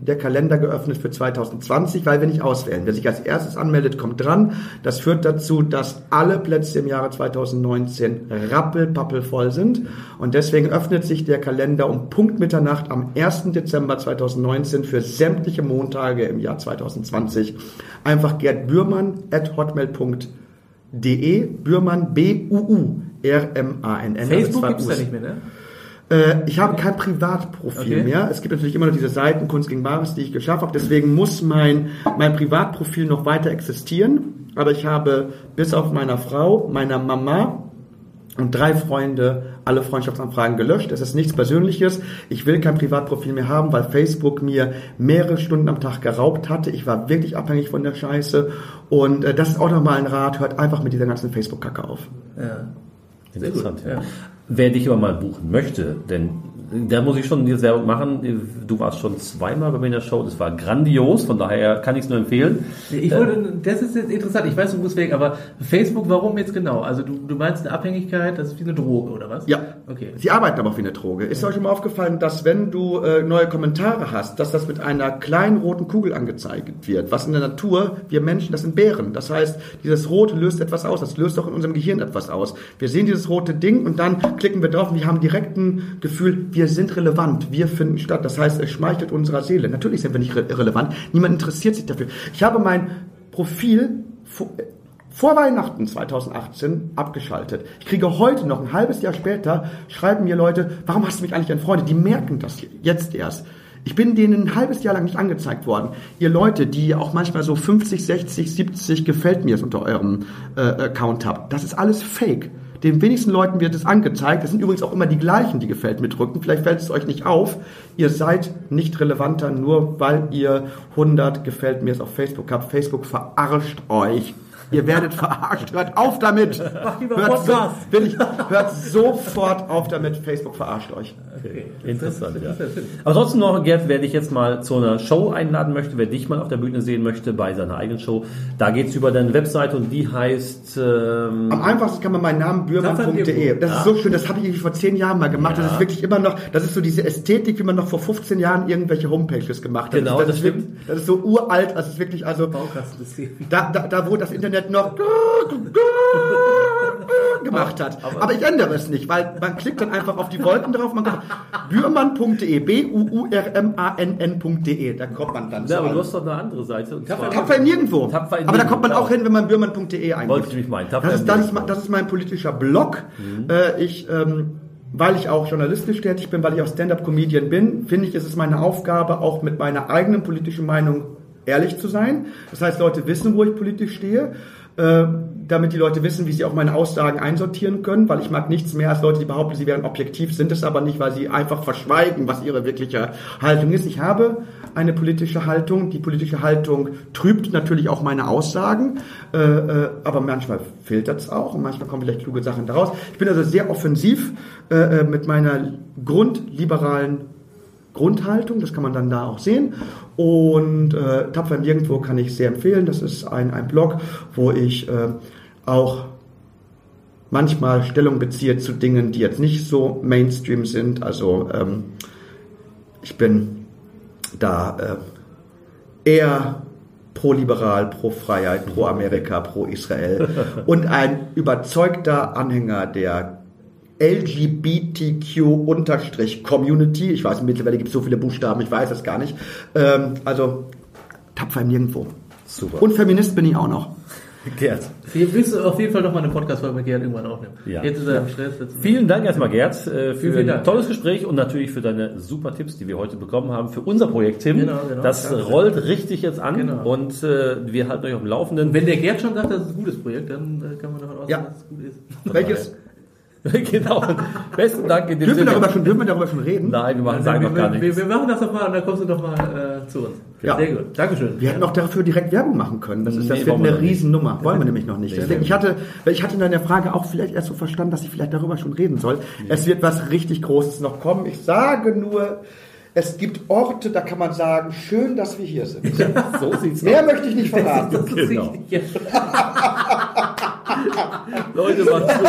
der Kalender geöffnet für 2020, weil wir nicht auswählen. Wer sich als erstes anmeldet, kommt dran. Das führt dazu, dass alle Plätze im Jahre 2019 rappelpappelvoll sind. Und deswegen öffnet sich der Kalender um Punkt Mitternacht am 1. Dezember 2019 für sämtliche Montage im Jahr 2020. Einfach Gerd Bührmann at hotmail.de, Bührmann, B-U-U-R-M-A-N-N. Facebook Also gibt's da nicht mehr, ne? Äh, ich habe kein Privatprofil Okay. mehr. Es gibt natürlich immer noch diese Seiten Kunst gegen Bares, die ich geschafft habe. Deswegen muss mein, mein Privatprofil noch weiter existieren. Aber ich habe bis auf meiner Frau, meiner Mama und drei Freunde alle Freundschaftsanfragen gelöscht. Es ist nichts Persönliches. Ich will kein Privatprofil mehr haben, weil Facebook mir mehrere Stunden am Tag geraubt hatte. Ich war wirklich abhängig von der Scheiße. Und äh, das ist auch nochmal ein Rat. Hört einfach mit dieser ganzen Facebook-Kacke auf. Ja. Interessant, gut, ja. Ja. Wer dich aber mal buchen möchte, denn da muss ich schon dir Werbung machen. Du warst schon zweimal bei mir in der Show, das war grandios, von daher kann ich es nur empfehlen. Ich wollte, das ist jetzt interessant, ich weiß, du musst weg, aber Facebook, warum jetzt genau? Also du, du meinst eine Abhängigkeit, das ist wie eine Droge, oder was? Ja. Okay. Sie arbeiten aber auch wie eine Droge. Ist euch schon mal aufgefallen, dass wenn du äh, neue Kommentare hast, dass das mit einer kleinen roten Kugel angezeigt wird? Was in der Natur, wir Menschen, das sind Bären. Das heißt, dieses Rot löst etwas aus. Das löst auch in unserem Gehirn etwas aus. Wir sehen dieses rote Ding und dann klicken wir drauf und wir haben direkt ein Gefühl, wir sind relevant, wir finden statt. Das heißt, es schmeichelt unserer Seele. Natürlich sind wir nicht re relevant. Niemand interessiert sich dafür. Ich habe mein Profil vor- Weihnachten 2018 abgeschaltet. Ich kriege heute noch ein halbes Jahr später, schreiben mir Leute, warum hast du mich eigentlich entfreundet? Die merken das jetzt erst. Ich bin denen ein halbes Jahr lang nicht angezeigt worden. Ihr Leute, die auch manchmal so 50, 60, 70 gefällt mir unter eurem äh, Account habt, das ist alles Fake. Den wenigsten Leuten wird es angezeigt. Das sind übrigens auch immer die gleichen, die gefällt mir drücken. Vielleicht fällt es euch nicht auf. Ihr seid nicht relevanter, nur weil ihr 100 gefällt mir auf Facebook habt. Facebook verarscht euch. Ihr werdet verarscht. Hört auf damit. Mach lieber hört, so, Podcast. will ich, hört sofort auf damit. Facebook verarscht euch. Okay. Interessant, ja. Das ist ja. Aber trotzdem noch, Gerd, wer dich jetzt mal zu einer Show einladen möchte, wer dich mal auf der Bühne sehen möchte bei seiner eigenen Show, da geht's über deine Webseite und die heißt ähm, Am einfachsten kann man meinen Namen bührmann.de. Das ist so schön, das habe ich irgendwie vor zehn Jahren mal gemacht. Das ist wirklich immer noch, das ist so diese Ästhetik, wie man noch vor 15 Jahren irgendwelche Homepages gemacht hat. Genau, das, das ist wirklich, das ist so uralt, das ist wirklich, also Baukastensystem. da, da, da wo das Internet noch gemacht hat. Aber ich ändere es nicht, weil man klickt dann einfach auf die Wolken drauf, man kommt bührmann.de, B-U-U-R-M-A-N-N.de, da kommt man dann. ja, aber du hast doch eine andere Seite. Tapfer in nirgendwo. Tapfer aber da kommt man auch hin, wenn man bührmann.de eingibt. Wollte ich mich meinen. Tapfer Das ist, das, ist, das ist mein politischer Blog. Äh, ich, ähm, weil ich auch journalistisch tätig bin, weil ich auch Stand-up-Comedian bin, finde ich, ist es meine Aufgabe, auch mit meiner eigenen politischen Meinung ehrlich zu sein. Das heißt, Leute wissen, wo ich politisch stehe, äh, damit die Leute wissen, wie sie auch meine Aussagen einsortieren können, weil ich mag nichts mehr als Leute, die behaupten, sie wären objektiv, sind es aber nicht, weil sie einfach verschweigen, was ihre wirkliche Haltung ist. Ich habe eine politische Haltung. Die politische Haltung trübt natürlich auch meine Aussagen, äh, äh, aber manchmal filtert es auch und manchmal kommen vielleicht kluge Sachen daraus. Ich bin also sehr offensiv äh, äh, mit meiner grundliberalen Grundhaltung, das kann man dann da auch sehen. Und äh, Tapfer Nirgendwo kann ich sehr empfehlen. Das ist ein, ein Blog, wo ich äh, auch manchmal Stellung beziehe zu Dingen, die jetzt nicht so Mainstream sind. Also ähm, ich bin da äh, eher pro-liberal, pro-Freiheit, pro-Amerika, pro-Israel und ein überzeugter Anhänger der LGBTQ-Community. Ich weiß, mittlerweile gibt es so viele Buchstaben, ich weiß es gar nicht. Ähm, also tapfer im Nirgendwo. Super. Und Feminist bin ich auch noch. Gerd. Wir willst auf jeden Fall noch mal eine Podcast-Folge mit Gerd irgendwann aufnehmen. Ja. Jetzt ist er im Stress. Jetzt Vielen Dank erstmal, Gerd, äh, für Vielen, ein tolles Gespräch und natürlich für deine super Tipps, die wir heute bekommen haben für unser Projekt, Tim. Genau, genau. Das Danke. rollt richtig jetzt an Genau. und äh, wir halten euch auf dem Laufenden. Wenn der Gerd schon sagt, das ist ein gutes Projekt, dann äh, kann man davon ausgehen, Ja. dass es gut ist. Welches? genau. Besten Dank in dem Dürfen wir, Sinne. darüber schon, dürfen wir darüber schon reden? Nein, wir machen, sagen wir, noch gar wir, nichts. wir, wir machen das doch mal und dann kommst du doch mal äh, zu uns. Ja. Sehr gut. Dankeschön. Wir hätten auch dafür direkt Werbung machen können. Das, ist, das Nee, wird wir eine noch nicht. Riesennummer. Wollen wir nämlich noch nicht. Nee, Deswegen, nee. ich hatte, ich hatte in deiner Frage auch vielleicht erst so verstanden, dass ich vielleicht darüber schon reden soll. Es wird was richtig Großes noch kommen. Ich sage nur, es gibt Orte, da kann man sagen, schön, dass wir hier sind. so sieht's Mehr aus. möchte ich nicht verraten. Das ist Genau. richtig. Leute, macht's gut.